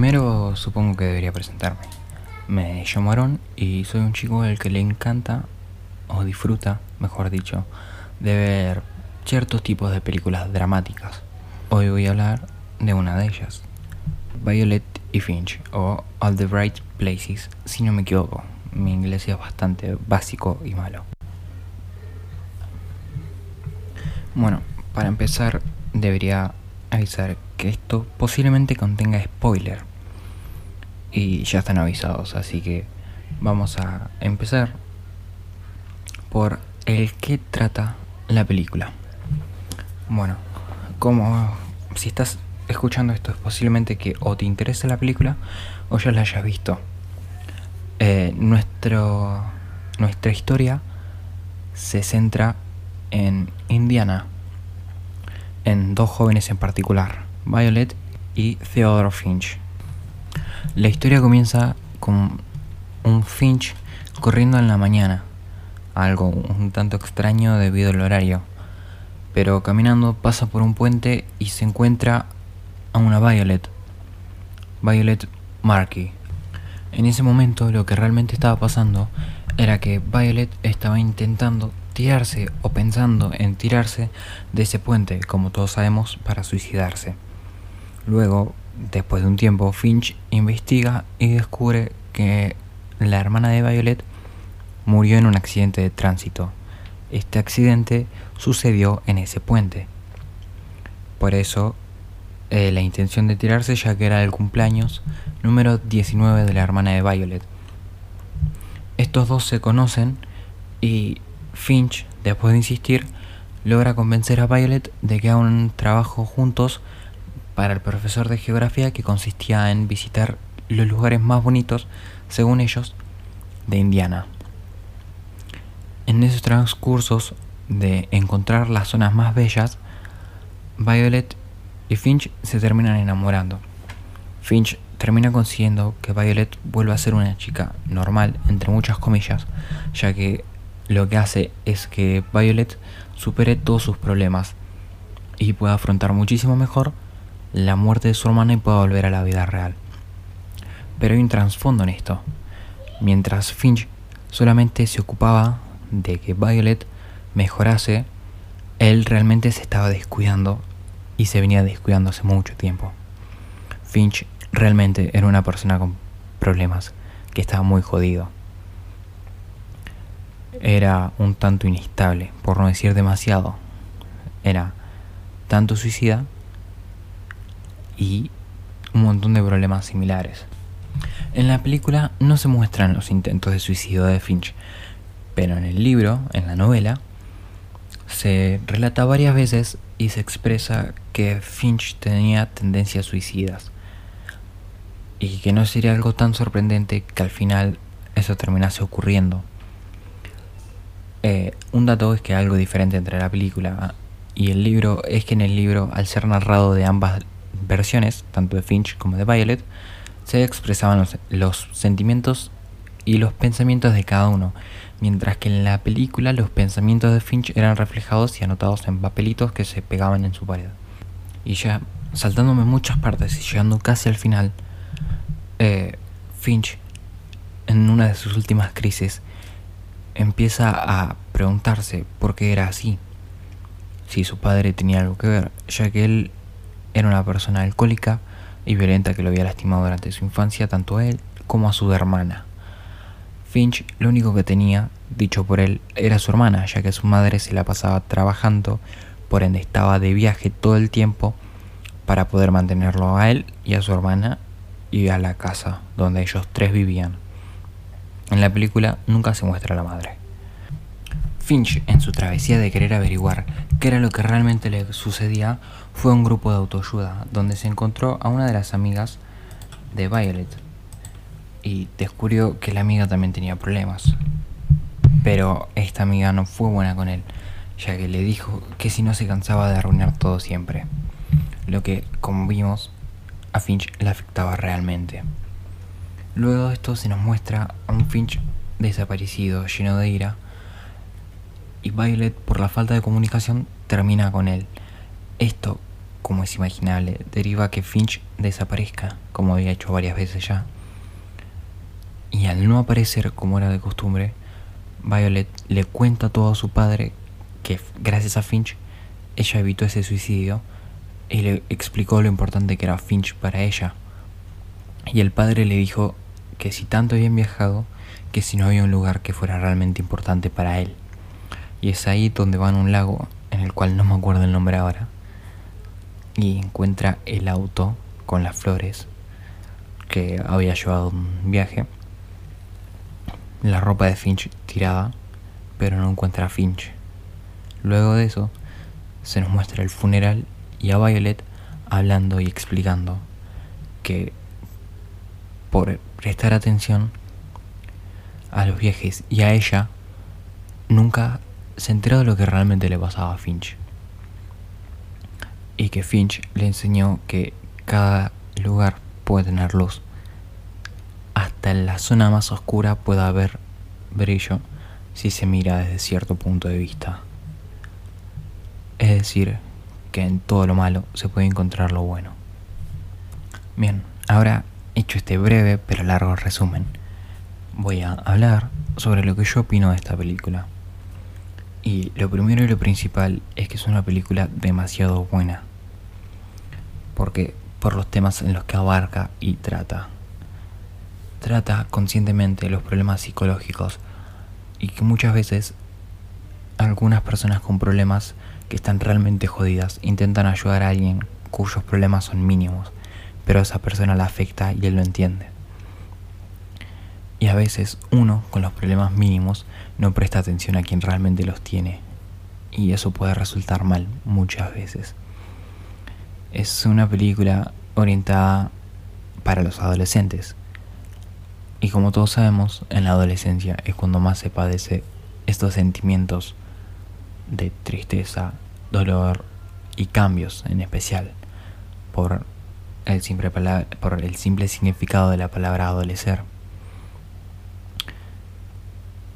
Primero supongo que debería presentarme. Me llamo Aaron y soy un chico al que le encanta, o disfruta, mejor dicho, de ver ciertos tipos de películas dramáticas. Hoy voy a hablar de una de ellas, Violet y Finch, o All the Bright Places, si no me equivoco. Mi inglés es bastante básico y malo. Bueno, para empezar debería avisar que esto posiblemente contenga spoiler. Y ya están avisados, así que vamos a empezar por el que trata la película. Bueno, como si estás escuchando esto es posiblemente que o te interese la película o ya la hayas visto. Eh, nuestro, nuestra historia se centra en Indiana, en dos jóvenes en particular, Violet y Theodore Finch. La historia comienza con un Finch corriendo en la mañana, algo un tanto extraño debido al horario, pero caminando pasa por un puente y se encuentra a una Violet, Violet Markey. En ese momento lo que realmente estaba pasando era que Violet estaba intentando tirarse o pensando en tirarse de ese puente, como todos sabemos, para suicidarse. Luego, después de un tiempo, Finch investiga y descubre que la hermana de Violet murió en un accidente de tránsito. Este accidente sucedió en ese puente. Por eso, eh, la intención de tirarse ya que era el cumpleaños número 19 de la hermana de Violet. Estos dos se conocen y Finch, después de insistir, logra convencer a Violet de que hagan un trabajo juntos para el profesor de geografía que consistía en visitar los lugares más bonitos, según ellos, de Indiana. En esos transcursos de encontrar las zonas más bellas, Violet y Finch se terminan enamorando. Finch termina consiguiendo que Violet vuelva a ser una chica normal, entre muchas comillas, ya que lo que hace es que Violet supere todos sus problemas y pueda afrontar muchísimo mejor la muerte de su hermana y pueda volver a la vida real. Pero hay un trasfondo en esto. Mientras Finch solamente se ocupaba de que Violet mejorase, él realmente se estaba descuidando y se venía descuidando hace mucho tiempo. Finch realmente era una persona con problemas, que estaba muy jodido era un tanto inestable, por no decir demasiado. Era tanto suicida y un montón de problemas similares. En la película no se muestran los intentos de suicidio de Finch, pero en el libro, en la novela, se relata varias veces y se expresa que Finch tenía tendencias suicidas y que no sería algo tan sorprendente que al final eso terminase ocurriendo. Eh, un dato es que algo diferente entre la película y el libro es que en el libro, al ser narrado de ambas versiones, tanto de Finch como de Violet, se expresaban los, sentimientos y los pensamientos de cada uno, mientras que en la película los pensamientos de Finch eran reflejados y anotados en papelitos que se pegaban en su pared. Y ya saltándome muchas partes y llegando casi al final, eh, Finch, en una de sus últimas crisis, empieza a preguntarse por qué era así, si su padre tenía algo que ver, ya que él era una persona alcohólica y violenta que lo había lastimado durante su infancia tanto a él como a su hermana. Finch lo único que tenía, dicho por él, era su hermana, ya que su madre se la pasaba trabajando, por ende estaba de viaje todo el tiempo para poder mantenerlo a él y a su hermana y a la casa donde ellos tres vivían. En la película nunca se muestra a la madre. Finch, en su travesía de querer averiguar qué era lo que realmente le sucedía, fue a un grupo de autoayuda donde se encontró a una de las amigas de Violet y descubrió que la amiga también tenía problemas. Pero esta amiga no fue buena con él, ya que le dijo que si no se cansaba de arruinar todo siempre, lo que, como vimos, a Finch le afectaba realmente. Luego de esto se nos muestra a un Finch desaparecido, lleno de ira, y Violet, por la falta de comunicación, termina con él. Esto, como es imaginable, deriva que Finch desaparezca, como había hecho varias veces ya. Y al no aparecer como era de costumbre, Violet le cuenta todo a su padre que gracias a Finch ella evitó ese suicidio y le explicó lo importante que era Finch para ella. Y el padre le dijo que si tanto habían viajado, que si no había un lugar que fuera realmente importante para él. Y es ahí donde van a un lago, en el cual no me acuerdo el nombre ahora, y encuentra el auto con las flores que había llevado un viaje, la ropa de Finch tirada, pero no encuentra a Finch. Luego de eso, se nos muestra el funeral y a Violet hablando y explicando que por prestar atención a los viajes y a ella, nunca se enteró de lo que realmente le pasaba a Finch. Y que Finch le enseñó que cada lugar puede tener luz. Hasta en la zona más oscura puede haber brillo si se mira desde cierto punto de vista. Es decir, que en todo lo malo se puede encontrar lo bueno. Bien, ahora hecho este breve pero largo resumen, voy a hablar sobre lo que yo opino de esta película. Y lo primero y lo principal es que es una película demasiado buena. Porque por los temas en los que abarca y trata. Trata conscientemente los problemas psicológicos y que muchas veces algunas personas con problemas que están realmente jodidas intentan ayudar a alguien cuyos problemas son mínimos, pero a esa persona la afecta y él lo entiende. Y a veces uno con los problemas mínimos no presta atención a quien realmente los tiene. Y eso puede resultar mal muchas veces. Es una película orientada para los adolescentes. Y como todos sabemos, en la adolescencia es cuando más se padece estos sentimientos de tristeza, dolor y cambios en especial por el simple, por el simple significado de la palabra adolecer.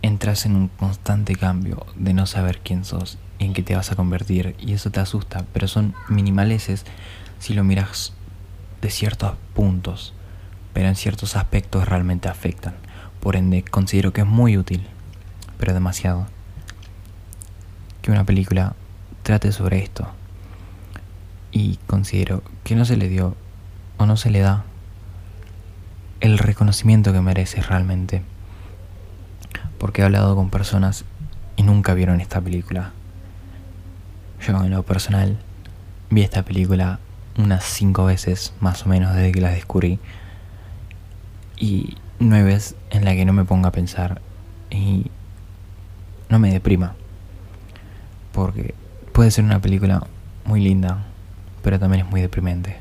Entras en un constante cambio de no saber quién sos y en qué te vas a convertir y eso te asusta, pero son minimaleces si lo miras de ciertos puntos, pero en ciertos aspectos realmente afectan. Por ende, considero que es muy útil, pero demasiado que una película trate sobre esto. Y considero que no se le dio o no se le da el reconocimiento que merece realmente. Porque he hablado con personas y nunca vieron esta película. Yo en lo personal vi esta película unas cinco veces más o menos desde que la descubrí. Y nueve veces en la que no me ponga a pensar y no me deprima porque puede ser una película muy linda, pero también es muy deprimente.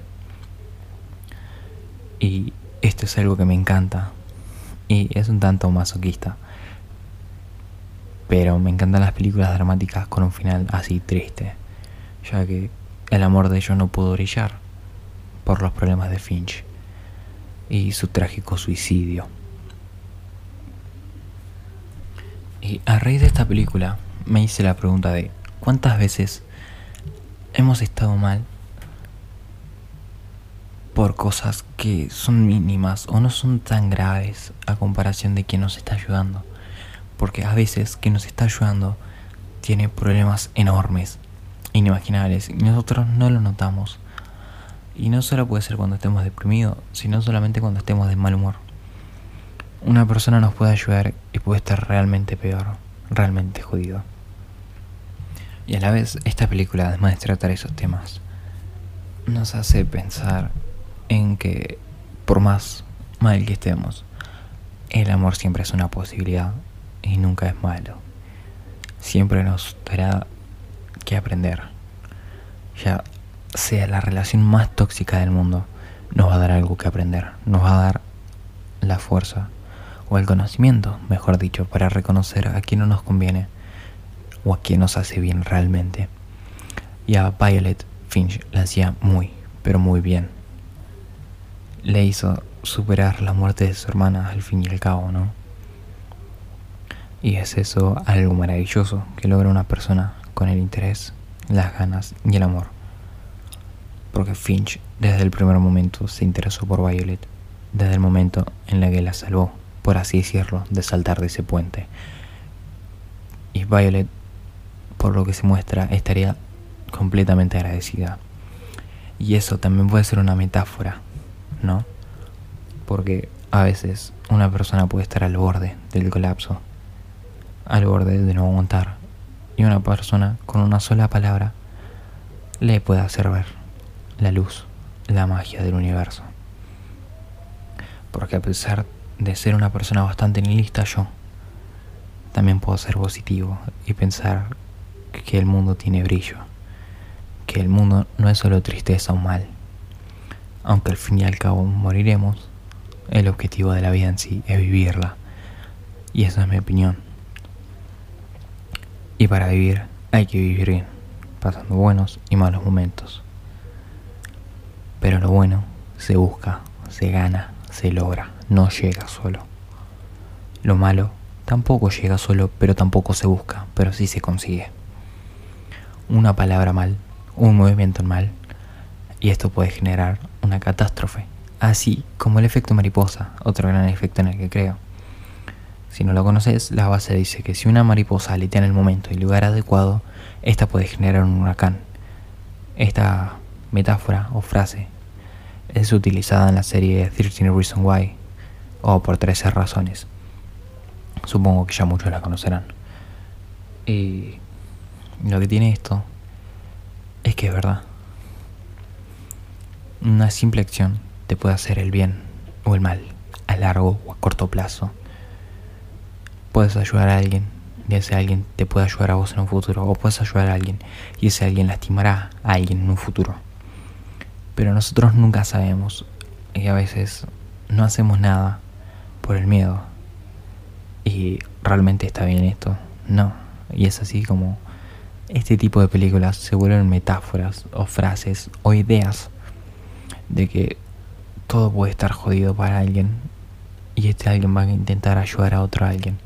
Y esto es algo que me encanta y es un tanto masoquista. Pero me encantan las películas dramáticas con un final así triste, ya que el amor de ellos no pudo brillar por los problemas de Finch y su trágico suicidio. Y a raíz de esta película me hice la pregunta de ¿Cuántas veces hemos estado mal por cosas que son mínimas o no son tan graves a comparación de quien nos está ayudando? Porque a veces quien nos está ayudando tiene problemas enormes, inimaginables, y nosotros no lo notamos. Y no solo puede ser cuando estemos deprimidos, sino solamente cuando estemos de mal humor. Una persona nos puede ayudar y puede estar realmente peor, realmente jodido. Y a la vez, esta película, además de tratar esos temas, nos hace pensar en que, por más mal que estemos, el amor siempre es una posibilidad y nunca es malo. Siempre nos dará que aprender. Ya sea la relación más tóxica del mundo, nos va a dar algo que aprender. Nos va a dar la fuerza o el conocimiento, mejor dicho, para reconocer a quién no nos conviene o a quien nos hace bien realmente. Y a Violet Finch la hacía muy, pero muy bien. Le hizo superar la muerte de su hermana al fin y al cabo, ¿no? Y es eso algo maravilloso que logra una persona con el interés, las ganas y el amor. Porque Finch desde el primer momento se interesó por Violet, desde el momento en el que la salvó, por así decirlo, de saltar de ese puente. Y Violet, por lo que se muestra, estaría completamente agradecida. Y eso también puede ser una metáfora, ¿no? Porque a veces una persona puede estar al borde del colapso, al borde de no aguantar, y una persona con una sola palabra le puede hacer ver la luz, la magia del universo. Porque a pesar de ser una persona bastante nihilista yo, también puedo ser positivo y pensar que el mundo tiene brillo, que el mundo no es solo tristeza o mal. Aunque al fin y al cabo moriremos, el objetivo de la vida en sí es vivirla. Y esa es mi opinión. Y para vivir hay que vivir bien, pasando buenos y malos momentos. Pero lo bueno se busca, se gana, se logra, no llega solo. Lo malo tampoco llega solo, pero tampoco se busca, pero sí se consigue. Una palabra mal, un movimiento mal, y esto puede generar una catástrofe, así como el efecto mariposa, otro gran efecto en el que creo. Si no lo conoces, la base dice que si una mariposa aletea en el momento y lugar adecuado, esta puede generar un huracán. Esta metáfora o frase es utilizada en la serie 13 Reasons Why o por 13 razones. Supongo que ya muchos la conocerán. Y lo que tiene esto es que es verdad. Una simple acción te puede hacer el bien o el mal a largo o a corto plazo. Puedes ayudar a alguien y ese alguien te puede ayudar a vos en un futuro. O puedes ayudar a alguien y ese alguien lastimará a alguien en un futuro. Pero nosotros nunca sabemos y a veces no hacemos nada por el miedo. Y realmente está bien esto. No. Y es así como este tipo de películas se vuelven metáforas o frases o ideas de que todo puede estar jodido para alguien y este alguien va a intentar ayudar a otro alguien.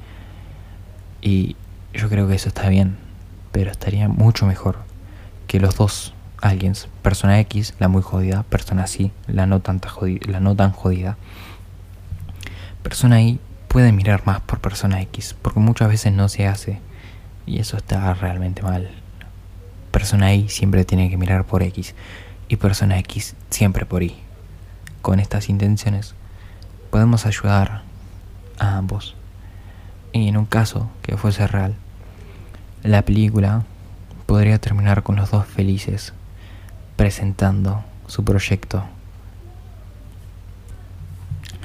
Y yo creo que eso está bien, pero estaría mucho mejor que los dos alguiens, persona X, la muy jodida, persona sí, la no, tanta jodida, la no tan jodida, persona Y puede mirar más por persona X, porque muchas veces no se hace y eso está realmente mal. Persona Y siempre tiene que mirar por X y persona X siempre por Y. Con estas intenciones podemos ayudar a ambos. Y en un caso que fuese real, la película podría terminar con los dos felices presentando su proyecto.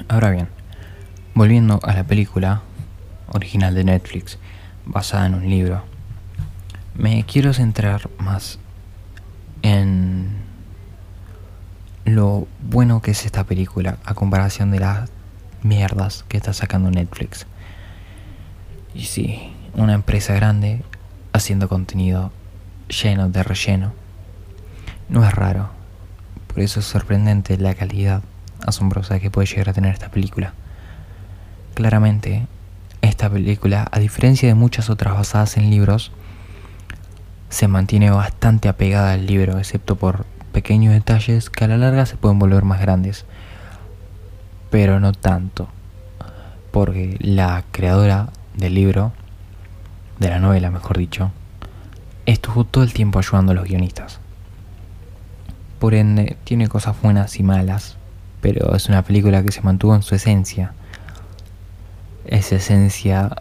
Ahora bien, volviendo a la película original de Netflix, basada en un libro, me quiero centrar más en lo bueno que es esta película a comparación de las mierdas que está sacando Netflix. Y sí, una empresa grande haciendo contenido lleno de relleno no es raro. Por eso es sorprendente la calidad asombrosa que puede llegar a tener esta película. Claramente, esta película, a diferencia de muchas otras basadas en libros, se mantiene bastante apegada al libro, excepto por pequeños detalles que a la larga se pueden volver más grandes. Pero no tanto, porque la creadora del libro, de la novela mejor dicho, estuvo todo el tiempo ayudando a los guionistas. Por ende, tiene cosas buenas y malas, pero es una película que se mantuvo en su esencia. Esa esencia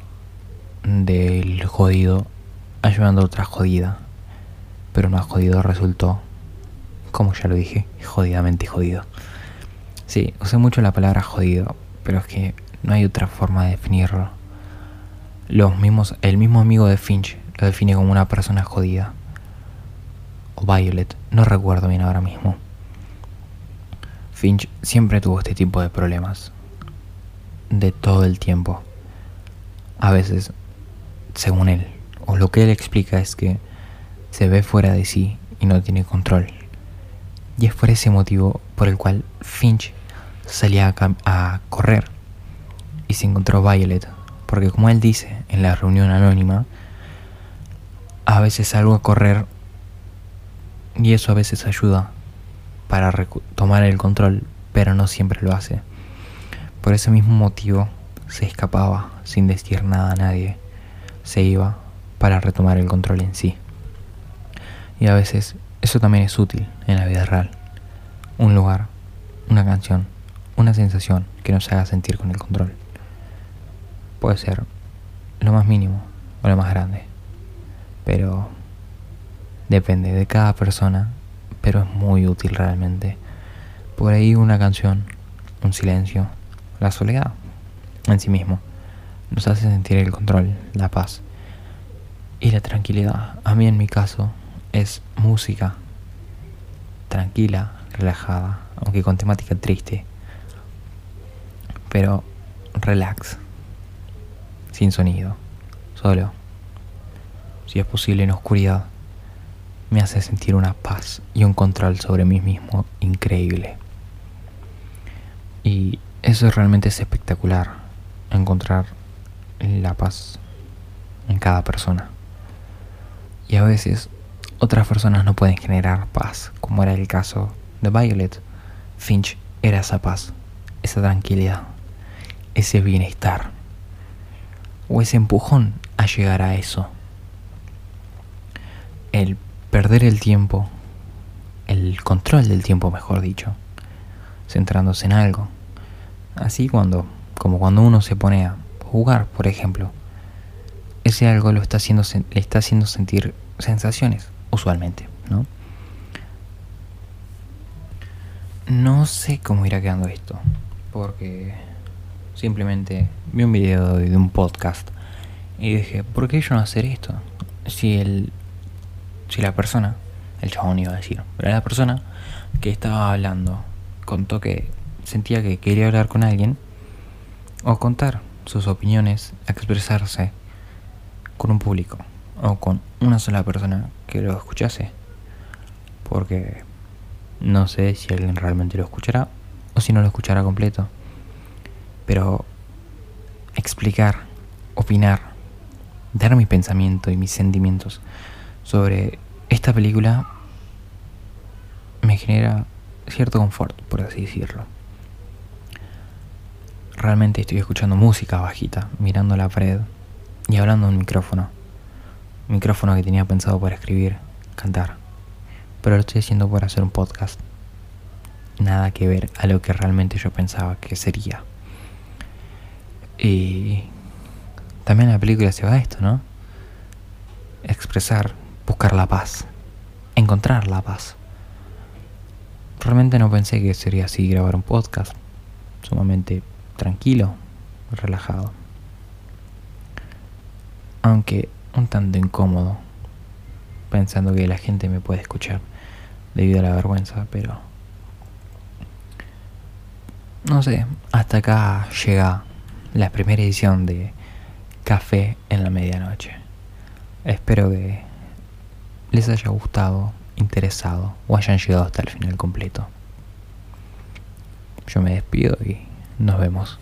del jodido ayudando a otra jodida. Pero más jodido resultó, como ya lo dije, jodidamente jodido. Sí, usé mucho la palabra jodido, pero es que no hay otra forma de definirlo. Los mismos, el mismo amigo de Finch lo define como una persona jodida. Violet, no recuerdo bien ahora mismo. Finch siempre tuvo este tipo de problemas. De todo el tiempo. A veces, según él, o lo que él explica es que se ve fuera de sí y no tiene control. Y es por ese motivo por el cual Finch salía a, a correr y se encontró Violet. Porque como él dice en la reunión anónima, a veces salgo a correr y eso a veces ayuda para tomar el control, pero no siempre lo hace. Por ese mismo motivo se escapaba sin decir nada a nadie. Se iba para retomar el control en sí. Y a veces eso también es útil en la vida real. Un lugar, una canción, una sensación que nos haga sentir con el control. Puede ser lo más mínimo o lo más grande. Pero depende de cada persona, pero es muy útil realmente. Por ahí una canción, un silencio, la soledad en sí mismo nos hace sentir el control, la paz y la tranquilidad. A mí en mi caso es música tranquila, relajada, aunque con temática triste, pero relax sin sonido, solo. Si es posible en oscuridad, me hace sentir una paz y un control sobre mí mismo increíble. Y eso realmente es espectacular, encontrar la paz en cada persona. Y a veces otras personas no pueden generar paz, como era el caso de Violet. Finch era esa paz, esa tranquilidad, ese bienestar o ese empujón a llegar a eso. El perder el tiempo, el control del tiempo, mejor dicho, centrándose en algo. Así cuando, como cuando uno se pone a jugar, por ejemplo, ese algo lo está haciendo, le está haciendo sentir sensaciones, usualmente, ¿no? No sé cómo irá quedando esto, porque Simplemente vi un video de un podcast y dije, ¿por qué yo no hacer esto? Si el si la persona, el chabón iba a decir, pero la persona que estaba hablando contó que sentía que quería hablar con alguien o contar sus opiniones, expresarse con un público o con una sola persona que lo escuchase. Porque no sé si alguien realmente lo escuchará o si no lo escuchará completo. Pero explicar, opinar, dar mi pensamiento y mis sentimientos sobre esta película me genera cierto confort, por así decirlo. Realmente estoy escuchando música bajita, mirando la pared y hablando en un micrófono. micrófono que tenía pensado para escribir, cantar. Pero lo estoy haciendo por hacer un podcast. Nada que ver a lo que realmente yo pensaba que sería. Y también la película se va a esto, ¿no? Expresar, buscar la paz, encontrar la paz. Realmente no pensé que sería así grabar un podcast, sumamente tranquilo, relajado. Aunque un tanto incómodo, pensando que la gente me puede escuchar debido a la vergüenza, pero... No sé, hasta acá llega la primera edición de Café en la Medianoche. Espero que les haya gustado, interesado o hayan llegado hasta el final completo. Yo me despido y nos vemos.